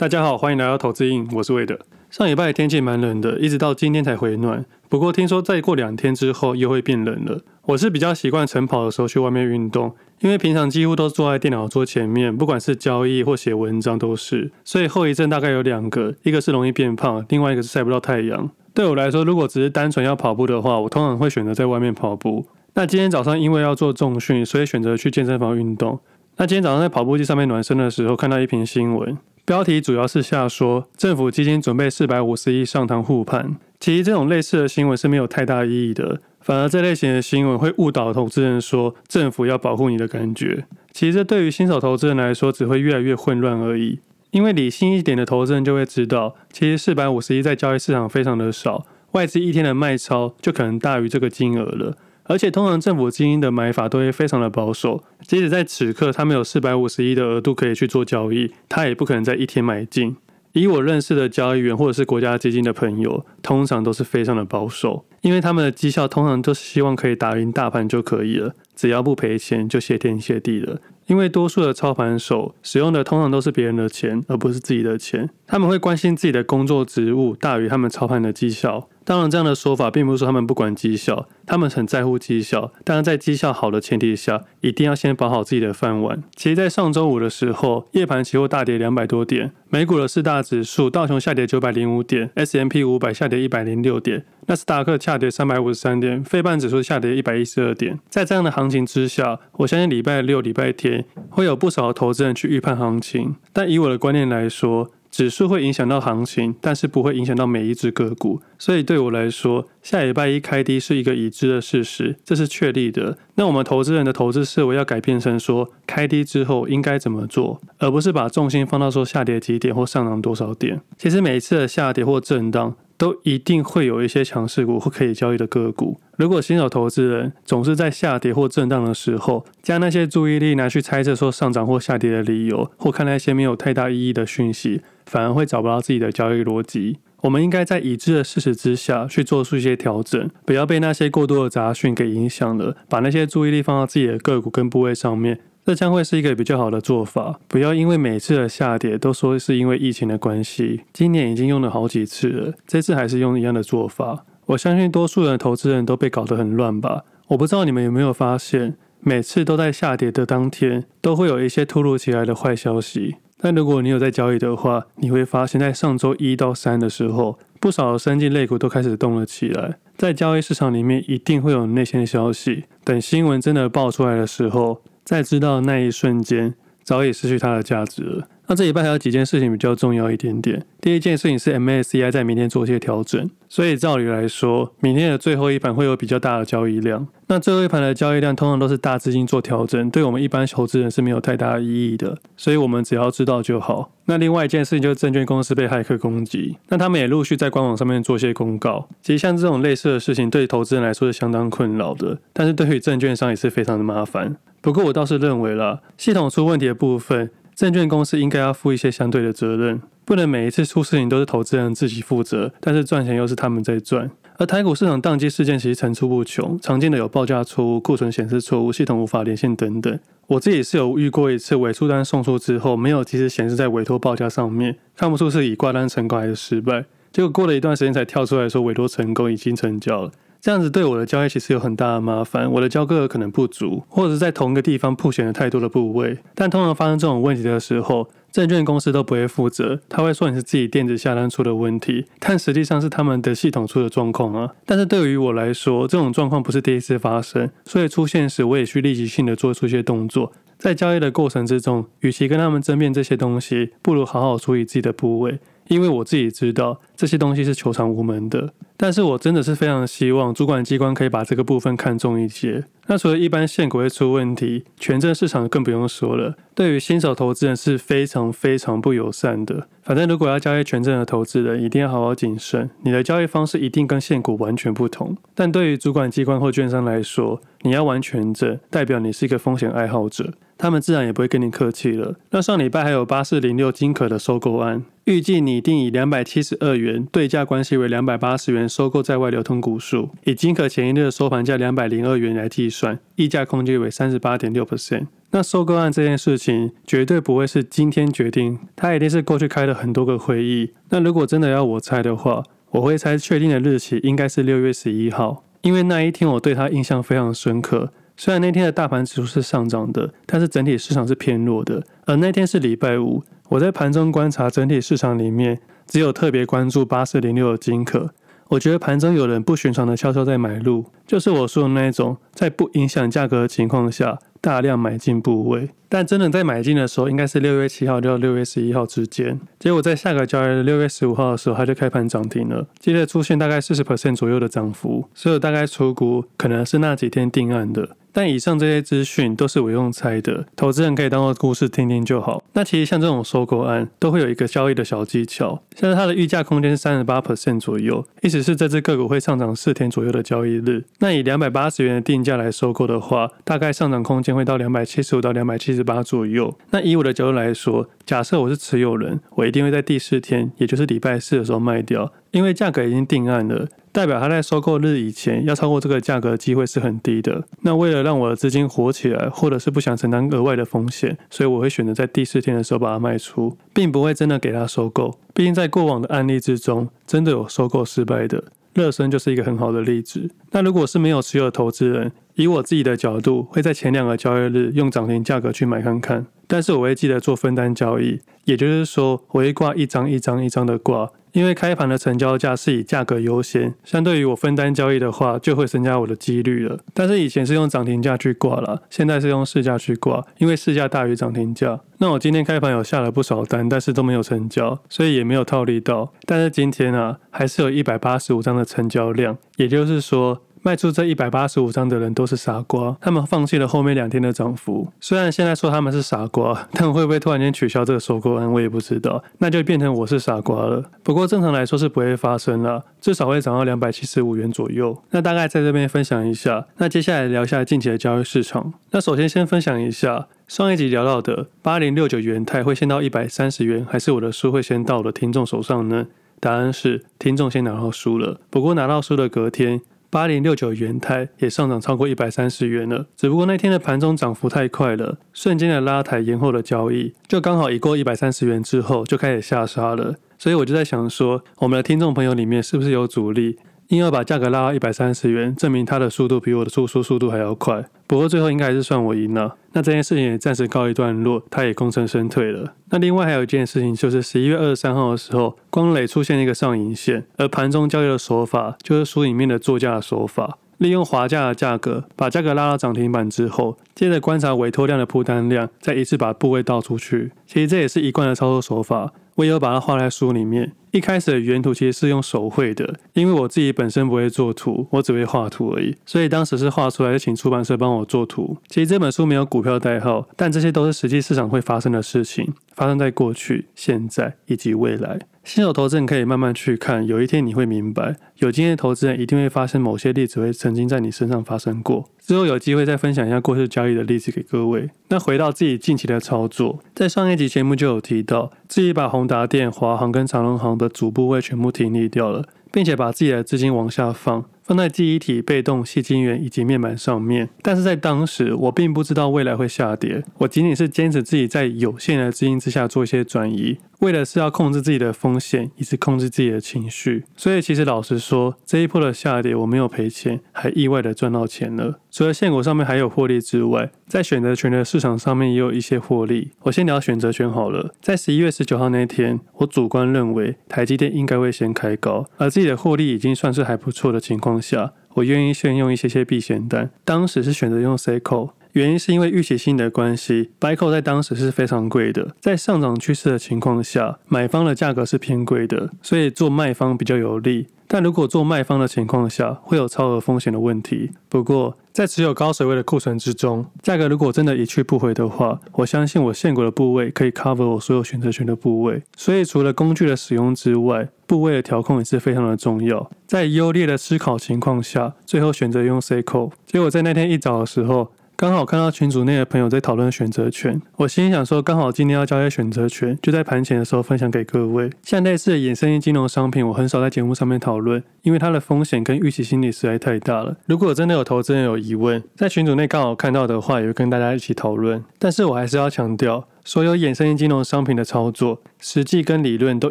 大家好，欢迎来到投资瘾，我是魏德。上礼拜天气蛮冷的，一直到今天才回暖。不过听说再过两天之后又会变冷了。我是比较习惯晨跑的时候去外面运动，因为平常几乎都坐在电脑桌前面，不管是交易或写文章都是。所以后遗症大概有两个，一个是容易变胖，另外一个是晒不到太阳。对我来说，如果只是单纯要跑步的话，我通常会选择在外面跑步。那今天早上因为要做重训，所以选择去健身房运动。那今天早上在跑步机上面暖身的时候，看到一篇新闻。标题主要是下说，政府基金准备四百五十亿上堂护盘。其实这种类似的新闻是没有太大意义的，反而这类型的新闻会误导投资人说政府要保护你的感觉。其实这对于新手投资人来说，只会越来越混乱而已。因为理性一点的投资人就会知道，其实四百五十亿在交易市场非常的少，外资一天的卖超就可能大于这个金额了。而且通常政府基金的买法都会非常的保守，即使在此刻他们有四百五十亿的额度可以去做交易，他也不可能在一天买进。以我认识的交易员或者是国家基金的朋友，通常都是非常的保守，因为他们的绩效通常都是希望可以打赢大盘就可以了，只要不赔钱就谢天谢地了。因为多数的操盘手使用的通常都是别人的钱，而不是自己的钱，他们会关心自己的工作职务大于他们操盘的绩效。当然，这样的说法并不是说他们不管绩效，他们很在乎绩效。当然，在绩效好的前提下，一定要先保好自己的饭碗。其实，在上周五的时候，夜盘期货大跌两百多点，美股的四大指数道琼下跌九百零五点，S&P 五百下跌一百零六点，纳斯达克下跌三百五十三点，费半指数下跌一百一十二点。在这样的行情之下，我相信礼拜六、礼拜天会有不少的投资人去预判行情。但以我的观念来说，指数会影响到行情，但是不会影响到每一只个股。所以对我来说，下礼拜一开低是一个已知的事实，这是确立的。那我们投资人的投资思维要改变成说，开低之后应该怎么做，而不是把重心放到说下跌几点或上涨多少点。其实每一次的下跌或震荡，都一定会有一些强势股或可以交易的个股。如果新手投资人总是在下跌或震荡的时候，将那些注意力拿去猜测说上涨或下跌的理由，或看那些没有太大意义的讯息，反而会找不到自己的交易逻辑。我们应该在已知的事实之下去做出一些调整，不要被那些过多的杂讯给影响了，把那些注意力放到自己的个股跟部位上面。这将会是一个比较好的做法。不要因为每次的下跌都说是因为疫情的关系，今年已经用了好几次了，这次还是用一样的做法。我相信多数人的投资人都被搞得很乱吧。我不知道你们有没有发现，每次都在下跌的当天，都会有一些突如其来的坏消息。但如果你有在交易的话，你会发现在上周一到三的时候，不少的生技类股都开始动了起来。在交易市场里面，一定会有内线消息。等新闻真的爆出来的时候，再知道那一瞬间，早已失去它的价值了。那这礼拜还有几件事情比较重要一点点。第一件事情是 MSCI 在明天做一些调整，所以照理来说，明天的最后一盘会有比较大的交易量。那最后一盘的交易量通常都是大资金做调整，对我们一般投资人是没有太大意义的。所以我们只要知道就好。那另外一件事情就是证券公司被骇客攻击，那他们也陆续在官网上面做些公告。其实像这种类似的事情，对投资人来说是相当困扰的，但是对于证券商也是非常的麻烦。不过我倒是认为啦，系统出问题的部分，证券公司应该要负一些相对的责任，不能每一次出事情都是投资人自己负责，但是赚钱又是他们在赚。而台股市场宕机事件其实层出不穷，常见的有报价错误、库存显示错误、系统无法连线等等。我自己是有遇过一次委出单送出之后，没有及时显示在委托报价上面，看不出是已挂单成功还是失败，结果过了一段时间才跳出来说委托成功，已经成交了。这样子对我的交易其实有很大的麻烦，我的交割额可能不足，或者是在同一个地方曝险了太多的部位。但通常发生这种问题的时候，证券公司都不会负责，他会说你是自己电子下单出的问题，但实际上是他们的系统出的状况啊。但是对于我来说，这种状况不是第一次发生，所以出现时我也去立即性的做出一些动作。在交易的过程之中，与其跟他们争辩这些东西，不如好好处理自己的部位。因为我自己知道这些东西是求偿无门的，但是我真的是非常希望主管机关可以把这个部分看重一些。那除了一般现股会出问题，权证市场更不用说了，对于新手投资人是非常非常不友善的。反正如果要交易权证的投资人，一定要好好谨慎，你的交易方式一定跟现股完全不同。但对于主管机关或券商来说，你要玩权证，代表你是一个风险爱好者。他们自然也不会跟你客气了。那上礼拜还有八四零六金可的收购案，预计拟定以两百七十二元对价关系为两百八十元收购在外流通股数，以金可前一日的收盘价两百零二元来计算，溢价空间为三十八点六 percent。那收购案这件事情绝对不会是今天决定，它一定是过去开了很多个会议。那如果真的要我猜的话，我会猜确定的日期应该是六月十一号，因为那一天我对它印象非常深刻。虽然那天的大盘指数是上涨的，但是整体市场是偏弱的。而那天是礼拜五，我在盘中观察整体市场里面，只有特别关注八四零六的金可。我觉得盘中有人不寻常的悄悄在买入，就是我说的那一种，在不影响价格的情况下，大量买进部位。但真的在买进的时候，应该是六月七号到六月十一号之间。结果在下个交易日六月十五号的时候，它就开盘涨停了，接着出现大概四十 percent 左右的涨幅，所以大概初估可能是那几天定案的。但以上这些资讯都是我用猜的，投资人可以当做故事听听就好。那其实像这种收购案都会有一个交易的小技巧，像是它的溢价空间是三十八 percent 左右，意思是这只个股会上涨四天左右的交易日。那以两百八十元的定价来收购的话，大概上涨空间会到两百七十五到两百七十八左右。那以我的角度来说，假设我是持有人，我一定会在第四天，也就是礼拜四的时候卖掉，因为价格已经定案了。代表它在收购日以前要超过这个价格的机会是很低的。那为了让我的资金活起来，或者是不想承担额外的风险，所以我会选择在第四天的时候把它卖出，并不会真的给它收购。毕竟在过往的案例之中，真的有收购失败的，乐身就是一个很好的例子。那如果是没有持有的投资人，以我自己的角度，会在前两个交易日用涨停价格去买看看，但是我会记得做分单交易，也就是说我会挂一张一张一张的挂。因为开盘的成交价是以价格优先，相对于我分单交易的话，就会增加我的几率了。但是以前是用涨停价去挂了，现在是用市价去挂，因为市价大于涨停价。那我今天开盘有下了不少单，但是都没有成交，所以也没有套利到。但是今天啊，还是有一百八十五张的成交量，也就是说。卖出这一百八十五张的人都是傻瓜，他们放弃了后面两天的涨幅。虽然现在说他们是傻瓜，但会不会突然间取消这个收购案，我也不知道。那就变成我是傻瓜了。不过正常来说是不会发生了，至少会涨到两百七十五元左右。那大概在这边分享一下。那接下来聊一下近期的交易市场。那首先先分享一下上一集聊到的八零六九元泰会先到一百三十元，还是我的书会先到我的听众手上呢？答案是听众先拿到书了。不过拿到书的隔天。八零六九元泰也上涨超过一百三十元了，只不过那天的盘中涨幅太快了，瞬间的拉抬延后的交易，就刚好一过一百三十元之后就开始下杀了，所以我就在想说，我们的听众朋友里面是不是有主力？硬要把价格拉到一百三十元，证明它的速度比我的出书速度还要快。不过最后应该还是算我赢了。那这件事情也暂时告一段落，它也功成身退了。那另外还有一件事情，就是十一月二十三号的时候，光磊出现一个上影线，而盘中交易的手法就是书里面的作价的手法，利用滑价的价格把价格拉到涨停板之后，接着观察委托量的铺单量，再一次把部位倒出去。其实这也是一贯的操作手法，我也有把它画在书里面。一开始的原图其实是用手绘的，因为我自己本身不会做图，我只会画图而已，所以当时是画出来就请出版社帮我做图。其实这本书没有股票代号，但这些都是实际市场会发生的事情，发生在过去、现在以及未来。新手投资人可以慢慢去看，有一天你会明白，有经验的投资人一定会发生某些例子会曾经在你身上发生过。之后有机会再分享一下过去交易的例子给各位。那回到自己近期的操作，在上一集节目就有提到，自己把宏达电、华航跟长荣航的主部位全部停利掉了，并且把自己的资金往下放，放在记忆体、被动、细晶圆以及面板上面。但是在当时，我并不知道未来会下跌，我仅仅是坚持自己在有限的资金之下做一些转移。为的是要控制自己的风险，以及控制自己的情绪，所以其实老实说，这一波的下跌我没有赔钱，还意外的赚到钱了。除了现股上面还有获利之外，在选择权的市场上面也有一些获利。我先聊选择权好了，在十一月十九号那天，我主观认为台积电应该会先开高，而自己的获利已经算是还不错的情况下，我愿意先用一些些避险单。当时是选择用 C call。原因是因为预期性的关系，B call 在当时是非常贵的，在上涨趋势的情况下，买方的价格是偏贵的，所以做卖方比较有利。但如果做卖方的情况下，会有超额风险的问题。不过，在持有高水位的库存之中，价格如果真的一去不回的话，我相信我限股的部位可以 cover 我所有选择权的部位。所以，除了工具的使用之外，部位的调控也是非常的重要。在优劣的思考情况下，最后选择用 C call。结果在那天一早的时候。刚好看到群组内的朋友在讨论选择权，我心里想说，刚好今天要交易选择权，就在盘前的时候分享给各位。像类似的衍生性金融商品，我很少在节目上面讨论，因为它的风险跟预期心理实在太大了。如果真的有投资人有疑问，在群组内刚好看到的话，也会跟大家一起讨论。但是我还是要强调。所有衍生性金融商品的操作，实际跟理论都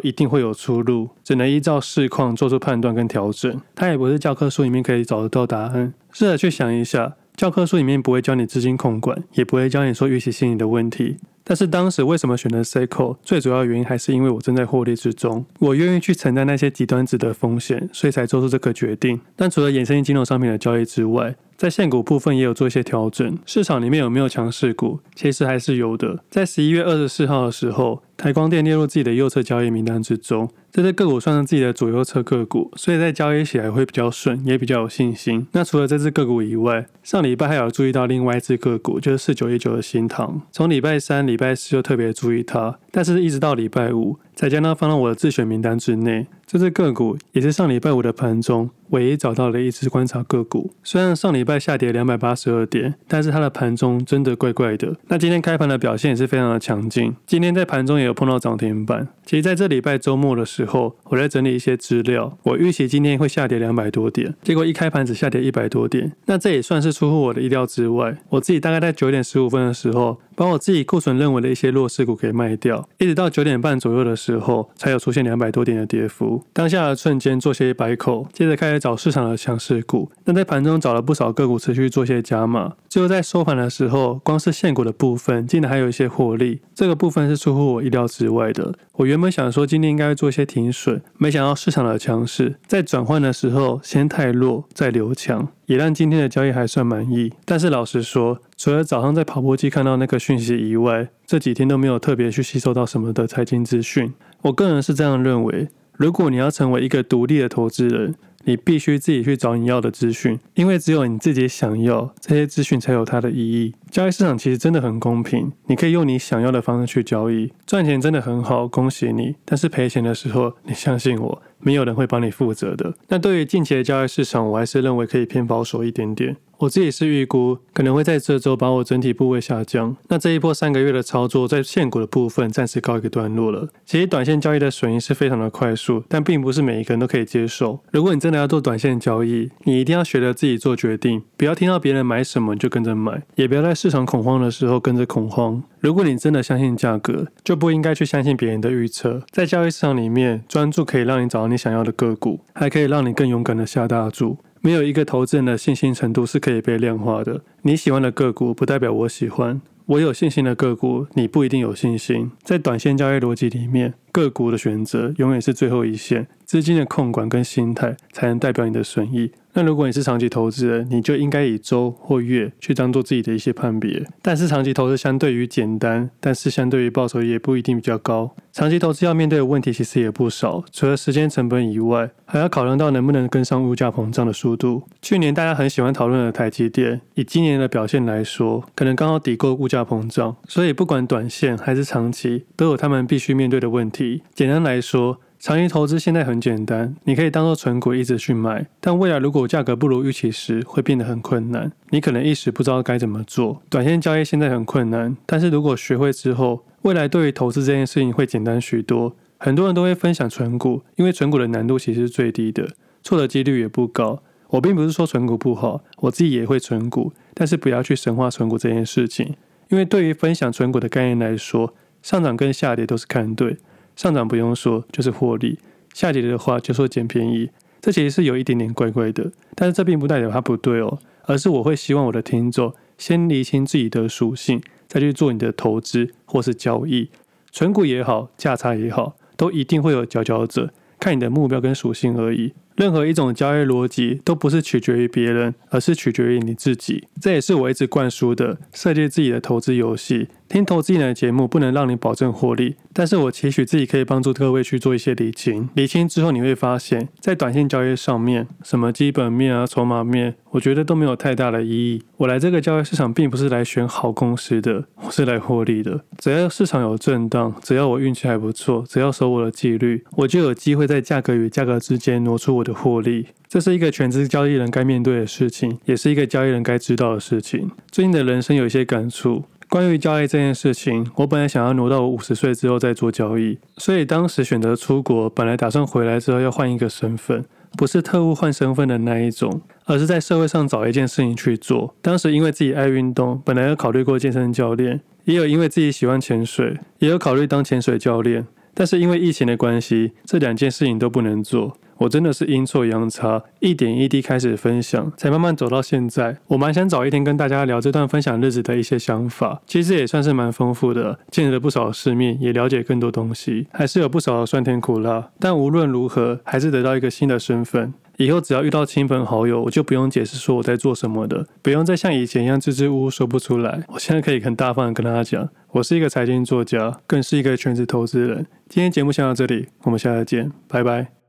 一定会有出入，只能依照市况做出判断跟调整。它也不是教科书里面可以找得到答案。试着去想一下，教科书里面不会教你资金控管，也不会教你说预期心理的问题。但是当时为什么选择 Seiko？最主要原因还是因为我正在获利之中，我愿意去承担那些极端值的风险，所以才做出这个决定。但除了衍生性金融商品的交易之外，在现股部分也有做一些调整。市场里面有没有强势股？其实还是有的。在十一月二十四号的时候，台光电列入自己的右侧交易名单之中。这只个股算是自己的左右侧个股，所以在交易起来会比较顺，也比较有信心。那除了这只个股以外，上礼拜还有注意到另外一只个股，就是四九一九的新唐。从礼拜三、礼拜四就特别注意它，但是一直到礼拜五才将它放到我的自选名单之内。这只个股也是上礼拜五的盘中唯一找到的一只观察个股。虽然上礼拜下跌两百八十二点，但是它的盘中真的怪怪的。那今天开盘的表现也是非常的强劲，今天在盘中也有碰到涨停板。其实在这礼拜周末的时候，我在整理一些资料。我预期今天会下跌两百多点，结果一开盘只下跌一百多点，那这也算是出乎我的意料之外。我自己大概在九点十五分的时候，把我自己库存认为的一些弱势股给卖掉，一直到九点半左右的时候，才有出现两百多点的跌幅。当下的瞬间做些摆口，接着开始找市场的强势股。那在盘中找了不少个股，持续做些加码。最后在收盘的时候，光是现股的部分，竟然还有一些获利。这个部分是出乎我意料之外的。我原本想说今天应该做些停损，没想到市场的强势在转换的时候先太弱，再留强，也让今天的交易还算满意。但是老实说，除了早上在跑步机看到那个讯息以外，这几天都没有特别去吸收到什么的财经资讯。我个人是这样认为，如果你要成为一个独立的投资人，你必须自己去找你要的资讯，因为只有你自己想要这些资讯才有它的意义。交易市场其实真的很公平，你可以用你想要的方式去交易，赚钱真的很好，恭喜你。但是赔钱的时候，你相信我，没有人会帮你负责的。那对于近期的交易市场，我还是认为可以偏保守一点点。我自己是预估可能会在这周把我整体部位下降。那这一波三个月的操作，在现股的部分暂时告一个段落了。其实短线交易的损益是非常的快速，但并不是每一个人都可以接受。如果你真的要做短线交易，你一定要学着自己做决定，不要听到别人买什么就跟着买，也不要在市场恐慌的时候跟着恐慌。如果你真的相信价格，就不应该去相信别人的预测。在交易市场里面，专注可以让你找到你想要的个股，还可以让你更勇敢的下大注。没有一个投资人的信心程度是可以被量化的。你喜欢的个股不代表我喜欢，我有信心的个股你不一定有信心。在短线交易逻辑里面，个股的选择永远是最后一线，资金的控管跟心态才能代表你的损益。那如果你是长期投资人，你就应该以周或月去当做自己的一些判别。但是长期投资相对于简单，但是相对于报酬也不一定比较高。长期投资要面对的问题其实也不少，除了时间成本以外，还要考量到能不能跟上物价膨胀的速度。去年大家很喜欢讨论的台积电，以今年的表现来说，可能刚好抵过物价膨胀，所以不管短线还是长期，都有他们必须面对的问题。简单来说，长期投资现在很简单，你可以当做存股一直去买，但未来如果价格不如预期时，会变得很困难。你可能一时不知道该怎么做。短线交易现在很困难，但是如果学会之后，未来对于投资这件事情会简单许多。很多人都会分享存股，因为存股的难度其实是最低的，错的几率也不高。我并不是说存股不好，我自己也会存股，但是不要去神化存股这件事情，因为对于分享存股的概念来说，上涨跟下跌都是看对。上涨不用说，就是获利；下跌的话就说捡便宜，这其实是有一点点怪怪的。但是这并不代表它不对哦，而是我会希望我的听众先厘清自己的属性，再去做你的投资或是交易。存股也好，价差也好，都一定会有佼佼者，看你的目标跟属性而已。任何一种交易逻辑都不是取决于别人，而是取决于你自己。这也是我一直灌输的：设计自己的投资游戏。听投资人的节目不能让你保证获利，但是我期许自己可以帮助各位去做一些理清。理清之后，你会发现在短线交易上面，什么基本面啊、筹码面，我觉得都没有太大的意义。我来这个交易市场并不是来选好公司的，我是来获利的。只要市场有震荡，只要我运气还不错，只要守我的纪律，我就有机会在价格与价格之间挪出我的获利。这是一个全职交易人该面对的事情，也是一个交易人该知道的事情。最近的人生有一些感触，关于交易这件事情，我本来想要挪到我五十岁之后再做交易，所以当时选择出国，本来打算回来之后要换一个身份，不是特务换身份的那一种，而是在社会上找一件事情去做。当时因为自己爱运动，本来有考虑过健身教练，也有因为自己喜欢潜水，也有考虑当潜水教练，但是因为疫情的关系，这两件事情都不能做。我真的是阴错阳差，一点一滴开始分享，才慢慢走到现在。我蛮想找一天跟大家聊这段分享日子的一些想法，其实也算是蛮丰富的，见了不少世面，也了解更多东西，还是有不少的酸甜苦辣。但无论如何，还是得到一个新的身份。以后只要遇到亲朋好友，我就不用解释说我在做什么的，不用再像以前一样支支吾吾说不出来。我现在可以很大方的跟大家讲，我是一个财经作家，更是一个全职投资人。今天节目先到这里，我们下次见，拜拜。